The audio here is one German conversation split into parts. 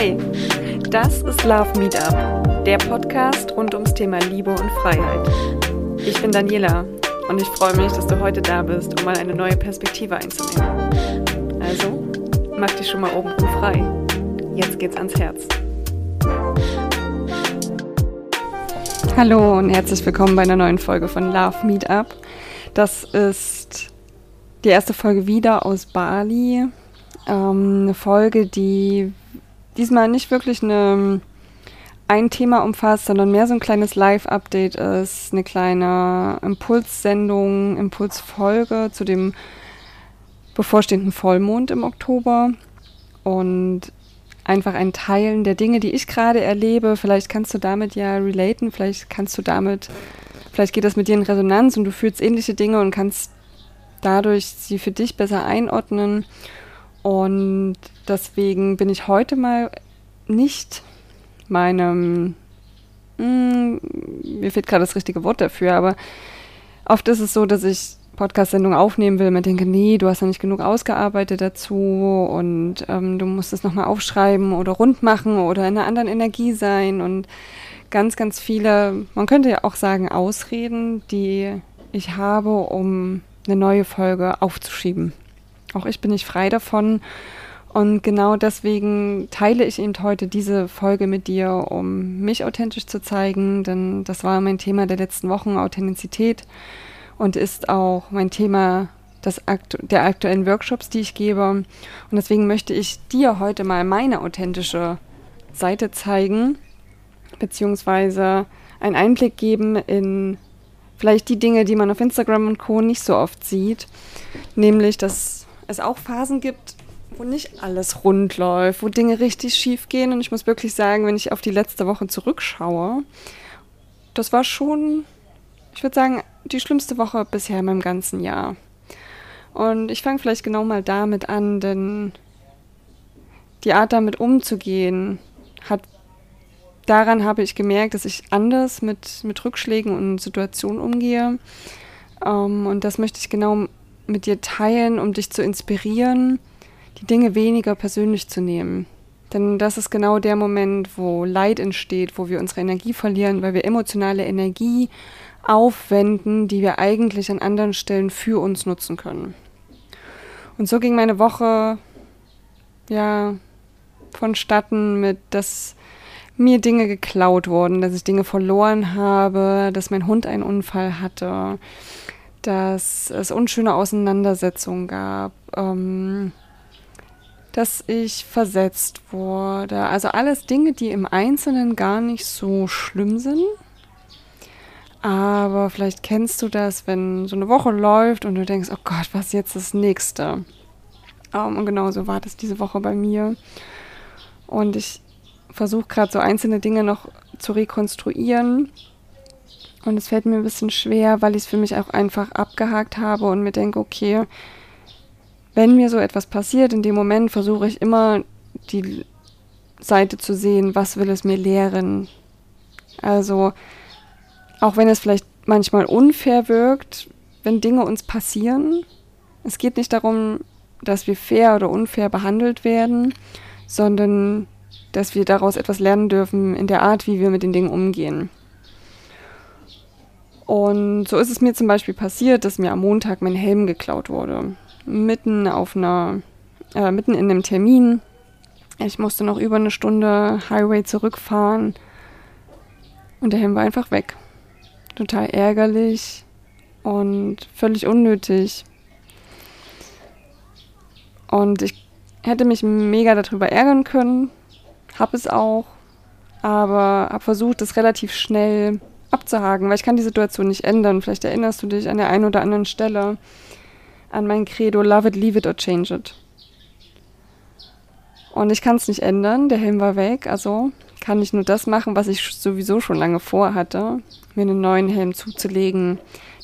Hey, das ist Love Meetup, der Podcast rund ums Thema Liebe und Freiheit. Ich bin Daniela und ich freue mich, dass du heute da bist, um mal eine neue Perspektive einzunehmen. Also, mach dich schon mal oben frei. Jetzt geht's ans Herz. Hallo und herzlich willkommen bei einer neuen Folge von Love Meetup. Das ist die erste Folge wieder aus Bali. Ähm, eine Folge, die diesmal nicht wirklich eine, ein Thema umfasst, sondern mehr so ein kleines Live-Update ist, eine kleine Impulssendung, Impulsfolge zu dem bevorstehenden Vollmond im Oktober und einfach ein Teilen der Dinge, die ich gerade erlebe. Vielleicht kannst du damit ja relaten, vielleicht kannst du damit, vielleicht geht das mit dir in Resonanz und du fühlst ähnliche Dinge und kannst dadurch sie für dich besser einordnen. Und deswegen bin ich heute mal nicht meinem, mh, hm, mir fehlt gerade das richtige Wort dafür, aber oft ist es so, dass ich Podcast-Sendung aufnehmen will, mir denke, nee, du hast ja nicht genug ausgearbeitet dazu und ähm, du musst es nochmal aufschreiben oder rund machen oder in einer anderen Energie sein und ganz, ganz viele, man könnte ja auch sagen, Ausreden, die ich habe, um eine neue Folge aufzuschieben. Auch ich bin nicht frei davon. Und genau deswegen teile ich eben heute diese Folge mit dir, um mich authentisch zu zeigen, denn das war mein Thema der letzten Wochen, Authentizität und ist auch mein Thema des aktu der aktuellen Workshops, die ich gebe. Und deswegen möchte ich dir heute mal meine authentische Seite zeigen, beziehungsweise einen Einblick geben in vielleicht die Dinge, die man auf Instagram und Co. nicht so oft sieht, nämlich dass es auch Phasen gibt, wo nicht alles rund läuft, wo Dinge richtig schief gehen. Und ich muss wirklich sagen, wenn ich auf die letzte Woche zurückschaue, das war schon, ich würde sagen, die schlimmste Woche bisher in meinem ganzen Jahr. Und ich fange vielleicht genau mal damit an, denn die Art damit umzugehen hat daran habe ich gemerkt, dass ich anders mit, mit Rückschlägen und Situationen umgehe. Um, ähm, und das möchte ich genau mit dir teilen, um dich zu inspirieren, die Dinge weniger persönlich zu nehmen. Denn das ist genau der Moment, wo Leid entsteht, wo wir unsere Energie verlieren, weil wir emotionale Energie aufwenden, die wir eigentlich an anderen Stellen für uns nutzen können. Und so ging meine Woche ja vonstatten mit, dass mir Dinge geklaut wurden, dass ich Dinge verloren habe, dass mein Hund einen Unfall hatte, dass es unschöne Auseinandersetzungen gab, ähm, dass ich versetzt wurde. Also alles Dinge, die im Einzelnen gar nicht so schlimm sind. Aber vielleicht kennst du das, wenn so eine Woche läuft und du denkst, oh Gott, was ist jetzt das nächste? Um, und genau so war das diese Woche bei mir. Und ich versuche gerade so einzelne Dinge noch zu rekonstruieren und es fällt mir ein bisschen schwer, weil ich es für mich auch einfach abgehakt habe und mir denke, okay, wenn mir so etwas passiert, in dem Moment versuche ich immer die Seite zu sehen, was will es mir lehren. Also, auch wenn es vielleicht manchmal unfair wirkt, wenn Dinge uns passieren, es geht nicht darum, dass wir fair oder unfair behandelt werden, sondern dass wir daraus etwas lernen dürfen in der Art, wie wir mit den Dingen umgehen. Und so ist es mir zum Beispiel passiert, dass mir am Montag mein Helm geklaut wurde. Mitten auf einer, äh, mitten in einem Termin. Ich musste noch über eine Stunde Highway zurückfahren. Und der Helm war einfach weg. Total ärgerlich und völlig unnötig. Und ich hätte mich mega darüber ärgern können, hab es auch, aber habe versucht, es relativ schnell abzuhaken, weil ich kann die Situation nicht ändern. Vielleicht erinnerst du dich an der einen oder anderen Stelle an mein Credo, love it, leave it or change it. Und ich kann es nicht ändern, der Helm war weg, also kann ich nur das machen, was ich sowieso schon lange vorhatte, mir einen neuen Helm zuzulegen,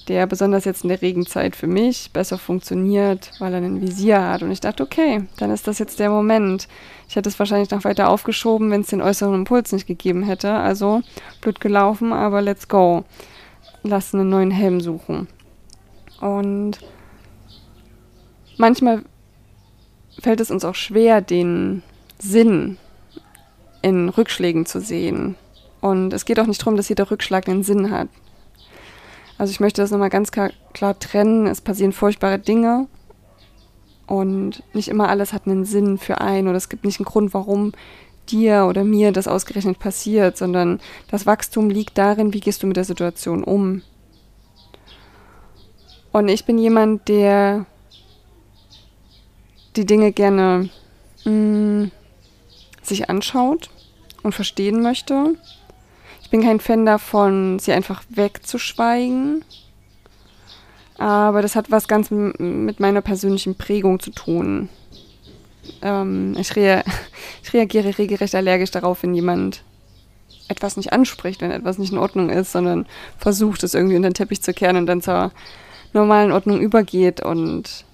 der besonders jetzt in der Regenzeit für mich besser funktioniert, weil er ein Visier hat. Und ich dachte, okay, dann ist das jetzt der Moment. Ich hätte es wahrscheinlich noch weiter aufgeschoben, wenn es den äußeren Impuls nicht gegeben hätte. Also blöd gelaufen, aber let's go. Lass einen neuen Helm suchen. Und manchmal fällt es uns auch schwer, den Sinn in Rückschlägen zu sehen. Und es geht auch nicht darum, dass jeder Rückschlag einen Sinn hat. Also ich möchte das nochmal ganz klar, klar trennen. Es passieren furchtbare Dinge und nicht immer alles hat einen Sinn für einen oder es gibt nicht einen Grund, warum dir oder mir das ausgerechnet passiert, sondern das Wachstum liegt darin, wie gehst du mit der Situation um. Und ich bin jemand, der die Dinge gerne mh, mm, sich anschaut und verstehen möchte. Bin kein Fan davon, sie einfach wegzuschweigen. Aber das hat was ganz mit meiner persönlichen Prägung zu tun. Ähm, ich, rea ich reagiere regelrecht allergisch darauf, wenn jemand etwas nicht anspricht, wenn etwas nicht in Ordnung ist, sondern versucht, es irgendwie unter den Teppich zu kehren und dann zur normalen Ordnung übergeht und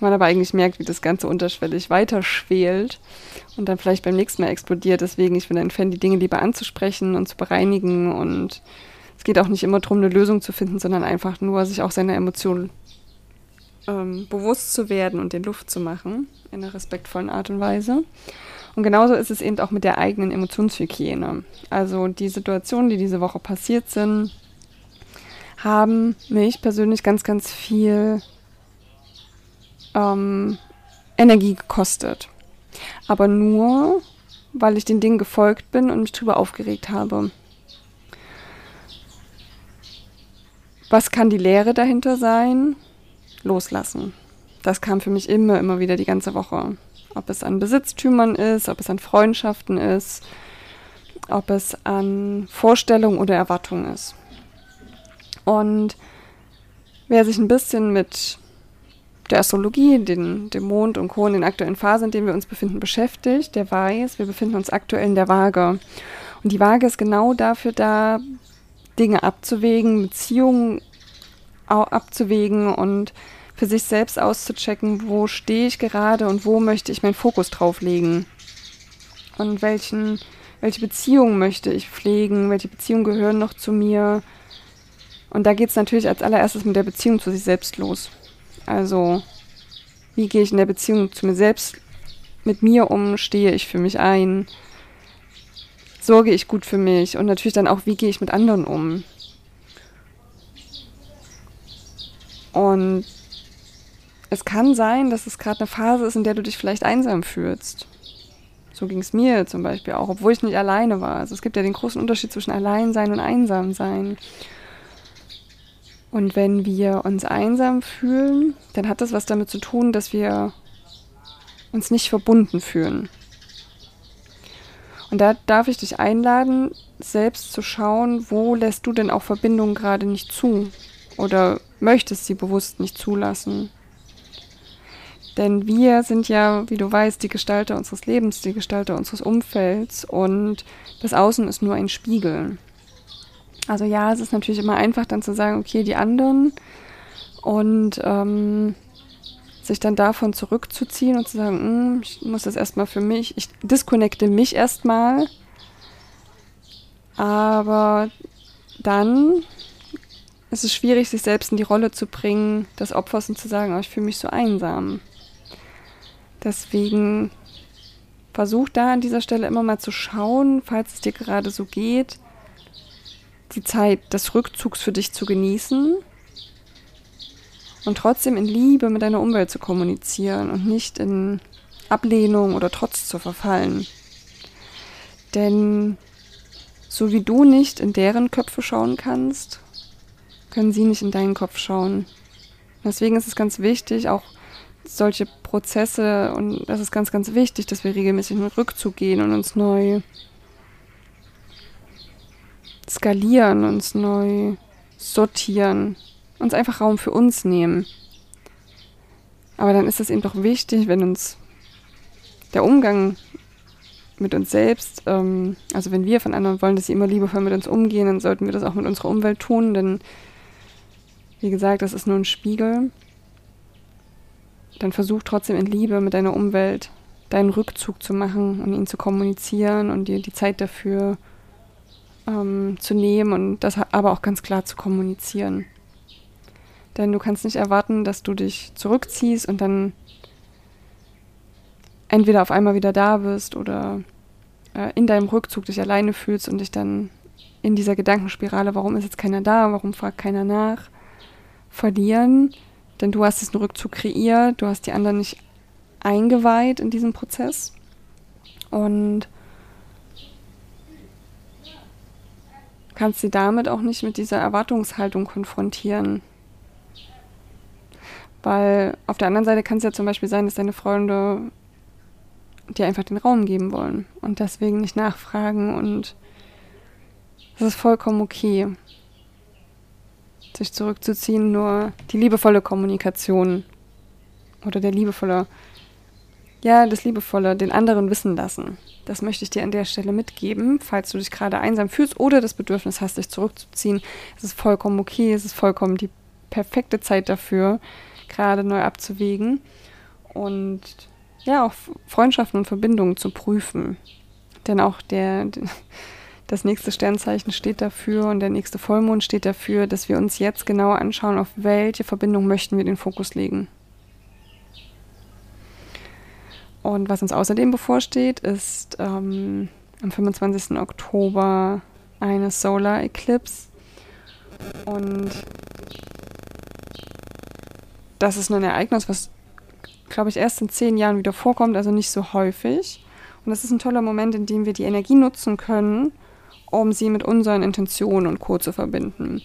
man aber eigentlich merkt, wie das Ganze unterschwellig weiterschwelt und dann vielleicht beim nächsten Mal explodiert. Deswegen, ich bin ein Fan, die Dinge lieber anzusprechen und zu bereinigen. Und es geht auch nicht immer darum, eine Lösung zu finden, sondern einfach nur, sich auch seiner Emotionen ähm, bewusst zu werden und den Luft zu machen in einer respektvollen Art und Weise. Und genauso ist es eben auch mit der eigenen Emotionshygiene. Also die Situationen, die diese Woche passiert sind, haben mich persönlich ganz, ganz viel ähm, Energie gekostet. Aber nur, weil ich den Dingen gefolgt bin und mich darüber aufgeregt habe. Was kann die Lehre dahinter sein? Loslassen. Das kam für mich immer, immer wieder die ganze Woche. Ob es an Besitztümern ist, ob es an Freundschaften ist, ob es an Vorstellungen oder Erwartungen ist. Und wer sich ein bisschen mit der Astrologie, den, dem Mond und Co. in den aktuellen Phasen, in denen wir uns befinden, beschäftigt, der weiß, wir befinden uns aktuell in der Waage. Und die Waage ist genau dafür da, Dinge abzuwägen, Beziehungen abzuwägen und für sich selbst auszuchecken, wo stehe ich gerade und wo möchte ich meinen Fokus drauf legen. Und welchen, welche Beziehungen möchte ich pflegen, welche Beziehungen gehören noch zu mir. Und da geht es natürlich als allererstes mit der Beziehung zu sich selbst los. Also, wie gehe ich in der Beziehung zu mir selbst mit mir um? Stehe ich für mich ein? Sorge ich gut für mich? Und natürlich dann auch, wie gehe ich mit anderen um? Und es kann sein, dass es gerade eine Phase ist, in der du dich vielleicht einsam fühlst. So ging es mir zum Beispiel auch, obwohl ich nicht alleine war. Also es gibt ja den großen Unterschied zwischen Alleinsein und Einsamsein. Und wenn wir uns einsam fühlen, dann hat das was damit zu tun, dass wir uns nicht verbunden fühlen. Und da darf ich dich einladen, selbst zu schauen, wo lässt du denn auch Verbindungen gerade nicht zu oder möchtest sie bewusst nicht zulassen. Denn wir sind ja, wie du weißt, die Gestalter unseres Lebens, die Gestalter unseres Umfelds und das Außen ist nur ein Spiegel. Also ja, es ist natürlich immer einfach dann zu sagen, okay, die anderen und ähm, sich dann davon zurückzuziehen und zu sagen, hm, ich muss das erstmal für mich, ich disconnecte mich erstmal, aber dann ist es schwierig, sich selbst in die Rolle zu bringen, des Opfers und zu sagen, oh, ich fühle mich so einsam. Deswegen versuch da an dieser Stelle immer mal zu schauen, falls es dir gerade so geht, die Zeit des Rückzugs für dich zu genießen und trotzdem in Liebe mit deiner Umwelt zu kommunizieren und nicht in Ablehnung oder Trotz zu verfallen. Denn so wie du nicht in deren Köpfe schauen kannst, können sie nicht in deinen Kopf schauen. Deswegen ist es ganz wichtig, auch solche Prozesse, und das ist ganz, ganz wichtig, dass wir regelmäßig in den Rückzug gehen und uns neu skalieren, uns neu sortieren, uns einfach Raum für uns nehmen. Aber dann ist es eben doch wichtig, wenn uns der Umgang mit uns selbst, ähm, also wenn wir von anderen wollen, dass sie immer liebevoll mit uns umgehen, dann sollten wir das auch mit unserer Umwelt tun, denn wie gesagt, das ist nur ein Spiegel. Dann versuch trotzdem in Liebe mit deiner Umwelt deinen Rückzug zu machen und ihn zu kommunizieren und dir die Zeit dafür ähm, zu nehmen und das aber auch ganz klar zu kommunizieren. Denn du kannst nicht erwarten, dass du dich zurückziehst und dann entweder auf einmal wieder da bist oder äh, in deinem Rückzug dich alleine fühlst und dich dann in dieser Gedankenspirale, warum ist jetzt keiner da, warum fragt keiner nach, verlieren. Denn du hast diesen Rückzug kreiert, du hast die anderen nicht eingeweiht in diesen Prozess. Und kannst sie damit auch nicht mit dieser Erwartungshaltung konfrontieren. Weil auf der anderen Seite kann es ja zum Beispiel sein, dass deine Freunde dir einfach den Raum geben wollen und deswegen nicht nachfragen und es ist vollkommen okay, sich zurückzuziehen, nur die liebevolle Kommunikation oder der liebevolle, ja, das liebevolle, den anderen wissen lassen. Das möchte ich dir an der Stelle mitgeben, falls du dich gerade einsam fühlst oder das Bedürfnis hast, dich zurückzuziehen. Es ist vollkommen okay, es ist vollkommen die perfekte Zeit dafür, gerade neu abzuwägen und ja, auch Freundschaften und Verbindungen zu prüfen. Denn auch der, das nächste Sternzeichen steht dafür und der nächste Vollmond steht dafür, dass wir uns jetzt genauer anschauen, auf welche Verbindung möchten wir den Fokus legen. Und was uns außerdem bevorsteht, ist ähm, am 25. Oktober eine Solar Eclipse. Und das ist ein Ereignis, was, glaube ich, erst in zehn Jahren wieder vorkommt, also nicht so häufig. Und das ist ein toller Moment, in dem wir die Energie nutzen können, um sie mit unseren Intentionen und Co. zu verbinden.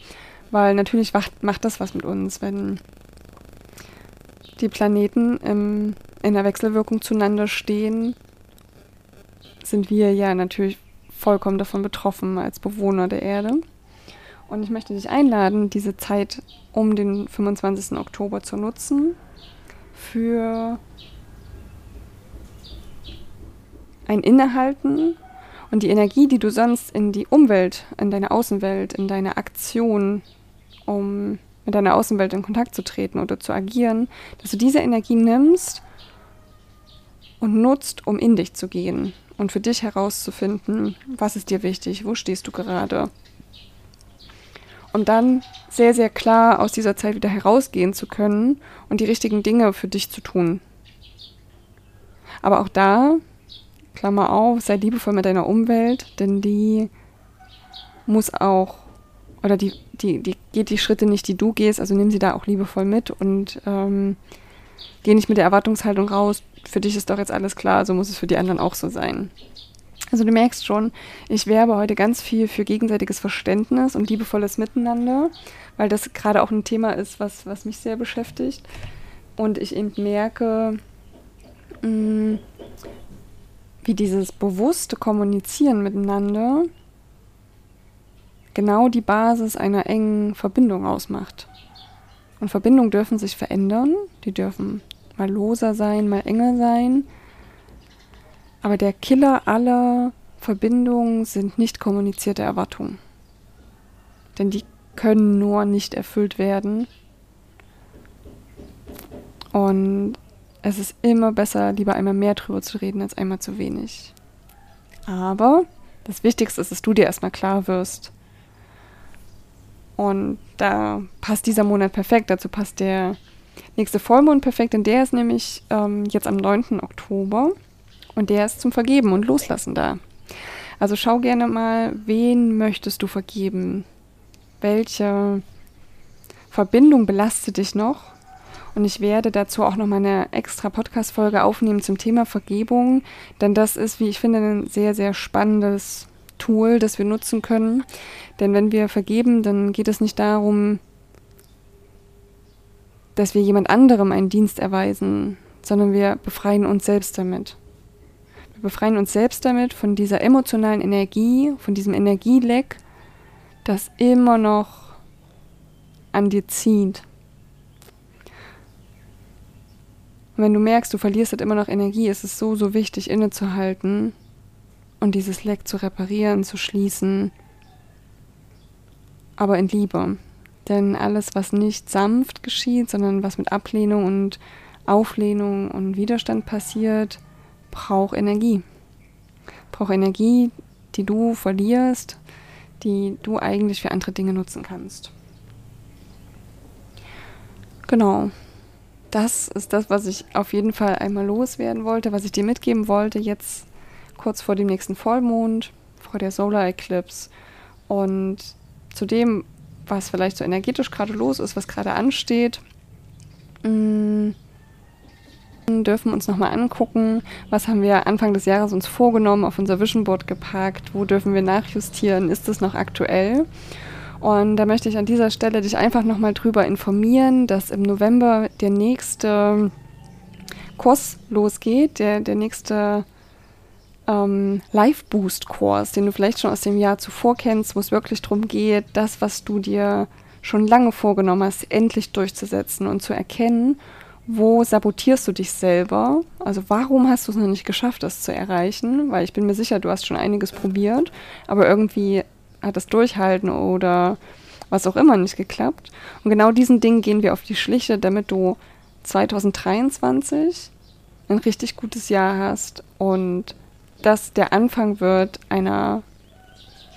Weil natürlich macht, macht das was mit uns, wenn die Planeten im, in der Wechselwirkung zueinander stehen, sind wir ja natürlich vollkommen davon betroffen als Bewohner der Erde. Und ich möchte dich einladen, diese Zeit um den 25. Oktober zu nutzen für ein Innehalten und die Energie, die du sonst in die Umwelt, in deine Außenwelt, in deine Aktion, um mit deiner Außenwelt in Kontakt zu treten oder zu agieren, dass du diese Energie nimmst und nutzt, um in dich zu gehen und für dich herauszufinden, was ist dir wichtig, wo stehst du gerade und dann sehr, sehr klar aus dieser Zeit wieder herausgehen zu können und die richtigen Dinge für dich zu tun. Aber auch da, Klammer auf, sei liebevoll mit deiner Umwelt, denn die muss auch, oder die, die, die geht die Schritte nicht, die du gehst, also nimm sie da auch liebevoll mit und ähm, geh nicht mit der Erwartungshaltung raus, für dich ist doch jetzt alles klar, so muss es für die anderen auch so sein. Also du merkst schon, ich werbe heute ganz viel für gegenseitiges Verständnis und liebevolles Miteinander, weil das gerade auch ein Thema ist, was, was mich sehr beschäftigt. Und ich eben merke, mh, mm, wie dieses bewusste Kommunizieren miteinander genau die Basis einer engen Verbindung ausmacht. Und Verbindungen dürfen sich verändern, die dürfen mal loser sein, mal enger sein. Aber der Killer aller Verbindungen sind nicht kommunizierte Erwartungen. Denn die können nur nicht erfüllt werden. Und es ist immer besser, lieber einmal mehr drüber zu reden, als einmal zu wenig. Aber das Wichtigste ist, dass du dir erstmal klar wirst. Und da passt dieser Monat perfekt. Dazu passt der nächste Vollmond perfekt, denn der ist nämlich ähm, jetzt am 9. Oktober. Und der ist zum Vergeben und Loslassen da. Also schau gerne mal, wen möchtest du vergeben? Welche Verbindung belastet dich noch? Und ich werde dazu auch noch mal eine extra Podcast-Folge aufnehmen zum Thema Vergebung, denn das ist, wie ich finde, ein sehr, sehr spannendes Tool, das wir nutzen können. Denn wenn wir vergeben, dann geht es nicht darum, dass wir jemand anderem einen Dienst erweisen, sondern wir befreien uns selbst damit. Wir befreien uns selbst damit von dieser emotionalen Energie, von diesem Energieleck, das immer noch an dir zieht. Und wenn du merkst, du verlierst halt immer noch Energie, ist es so, so wichtig, innezuhalten und dieses Leck zu reparieren, zu schließen, aber in Liebe. Denn alles, was nicht sanft geschieht, sondern was mit Ablehnung und Auflehnung und Widerstand passiert, braucht Energie. Braucht Energie, die du verlierst, die du eigentlich für andere Dinge nutzen kannst. Genau. Das ist das, was ich auf jeden Fall einmal loswerden wollte, was ich dir mitgeben wollte. Jetzt kurz vor dem nächsten Vollmond, vor der Solar Eclipse. Und zu dem, was vielleicht so energetisch gerade los ist, was gerade ansteht, mh, mm, dürfen uns nochmal angucken, was haben wir Anfang des Jahres uns vorgenommen, auf unser Vision Board gepackt, wo dürfen wir nachjustieren, ist es noch aktuell? Und da möchte ich an dieser Stelle dich einfach nochmal drüber informieren, dass im November der nächste Kurs losgeht, der, der nächste ähm, Live-Boost-Kurs, den du vielleicht schon aus dem Jahr zuvor kennst, wo es wirklich darum geht, das, was du dir schon lange vorgenommen hast, endlich durchzusetzen und zu erkennen, wo sabotierst du dich selber? Also warum hast du es noch nicht geschafft, das zu erreichen? Weil ich bin mir sicher, du hast schon einiges probiert, aber irgendwie hat das Durchhalten oder was auch immer nicht geklappt. Und genau diesen Dingen gehen wir auf die Schliche, damit du 2023 ein richtig gutes Jahr hast und das der Anfang wird einer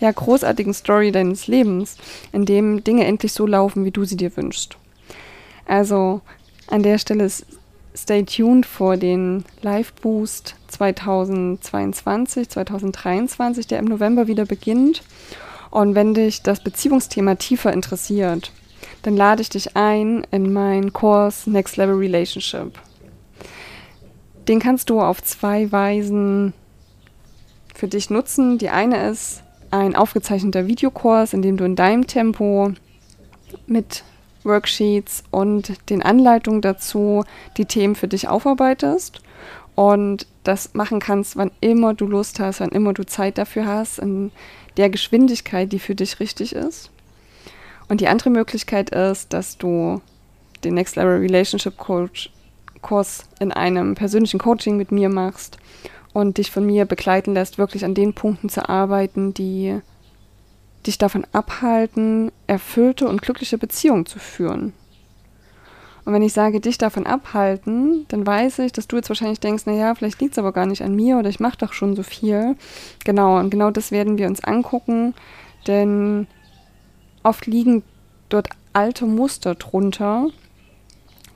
ja, großartigen Story deines Lebens, in dem Dinge endlich so laufen, wie du sie dir wünschst. Also an der Stelle stay tuned vor den Live Boost 2022, 2023, der im November wieder beginnt. Und wenn dich das Beziehungsthema tiefer interessiert, dann lade ich dich ein in meinen Kurs Next Level Relationship. Den kannst du auf zwei Weisen für dich nutzen. Die eine ist ein aufgezeichneter Videokurs, in dem du in deinem Tempo mit Worksheets und den Anleitungen dazu die Themen für dich aufarbeitest und das machen kannst, wann immer du Lust hast, wann immer du Zeit dafür hast, in der Geschwindigkeit, die für dich richtig ist. Und die andere Möglichkeit ist, dass du den Next Level Relationship Coach Kurs in einem persönlichen Coaching mit mir machst und dich von mir begleiten lässt, wirklich an den Punkten zu arbeiten, die dich davon abhalten, erfüllte und glückliche Beziehungen zu führen. Und wenn ich sage, dich davon abhalten, dann weiß ich, dass du jetzt wahrscheinlich denkst, naja, vielleicht liegt es aber gar nicht an mir oder ich mache doch schon so viel. Genau, und genau das werden wir uns angucken, denn oft liegen dort alte Muster drunter,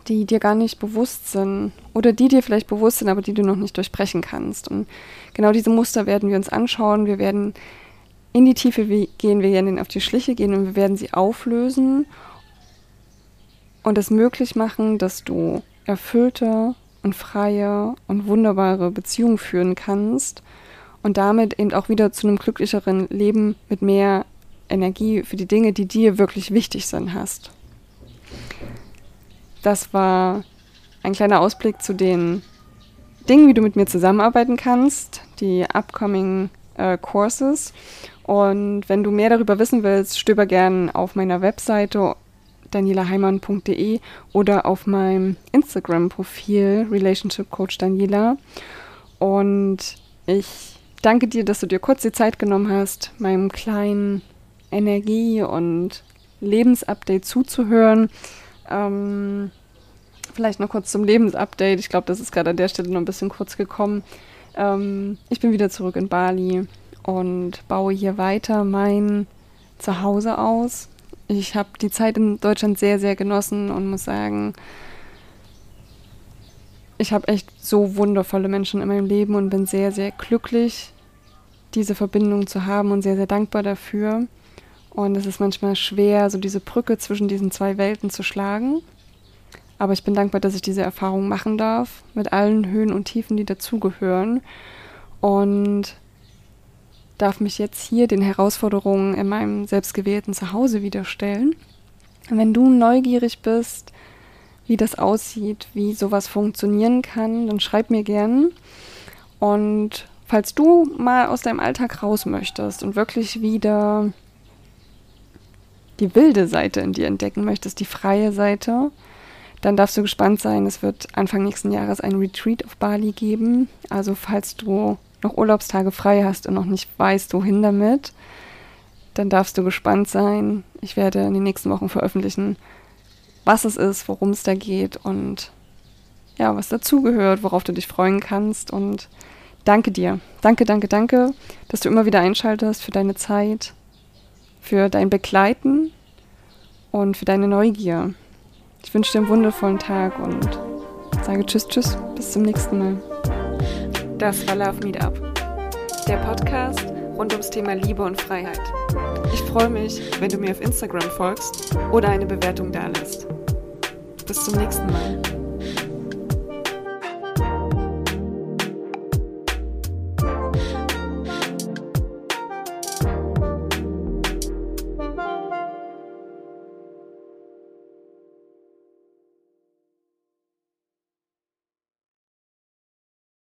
die dir gar nicht bewusst sind oder die dir vielleicht bewusst sind, aber die du noch nicht durchbrechen kannst. Und genau diese Muster werden wir uns anschauen. Wir werden in die Tiefe gehen, wir werden auf die Schliche gehen und wir werden sie auflösen und es möglich machen, dass du erfüllte und freie und wunderbare Beziehungen führen kannst und damit eben auch wieder zu einem glücklicheren Leben mit mehr Energie für die Dinge, die dir wirklich wichtig sind, hast. Das war ein kleiner Ausblick zu den Dingen, wie du mit mir zusammenarbeiten kannst, die upcoming äh, Courses. Und wenn du mehr darüber wissen willst, stöber gern auf meiner Webseite danielaheimann.de oder auf meinem Instagram-Profil Relationship Coach Daniela. Und ich danke dir, dass du dir kurz die Zeit genommen hast, meinem kleinen Energie- und Lebensupdate zuzuhören. Ähm, vielleicht noch kurz zum Lebensupdate. Ich glaube, das ist gerade an der Stelle noch ein bisschen kurz gekommen. Ähm, ich bin wieder zurück in Bali und baue hier weiter mein Zuhause aus. Ich habe die Zeit in Deutschland sehr, sehr genossen und muss sagen, ich habe echt so wundervolle Menschen in meinem Leben und bin sehr, sehr glücklich, diese Verbindung zu haben und sehr, sehr dankbar dafür. Und es ist manchmal schwer, so diese Brücke zwischen diesen zwei Welten zu schlagen. Aber ich bin dankbar, dass ich diese Erfahrung machen darf, mit allen Höhen und Tiefen, die dazugehören. Und darf mich jetzt hier den Herausforderungen in meinem selbstgewählten Zuhause wieder stellen. Wenn du neugierig bist, wie das aussieht, wie sowas funktionieren kann, dann schreib mir gern. Und falls du mal aus deinem Alltag raus möchtest und wirklich wieder die wilde Seite in dir entdecken möchtest, die freie Seite, dann darfst du gespannt sein. Es wird Anfang nächsten Jahres ein Retreat auf Bali geben. Also falls du noch Urlaubstage frei hast und noch nicht weißt, wohin damit, dann darfst du gespannt sein. Ich werde in den nächsten Wochen veröffentlichen, was es ist, worum es da geht und ja, was dazugehört, worauf du dich freuen kannst. Und danke dir. Danke, danke, danke, dass du immer wieder einschaltest für deine Zeit, für dein Begleiten und für deine Neugier. Ich wünsche dir einen wundervollen Tag und sage Tschüss, Tschüss, bis zum nächsten Mal. Das war Love Meetup. der Podcast rund ums Thema Liebe und Freiheit. Ich freue mich, wenn du mir auf Instagram folgst oder eine Bewertung dalässt. Bis zum nächsten Mal.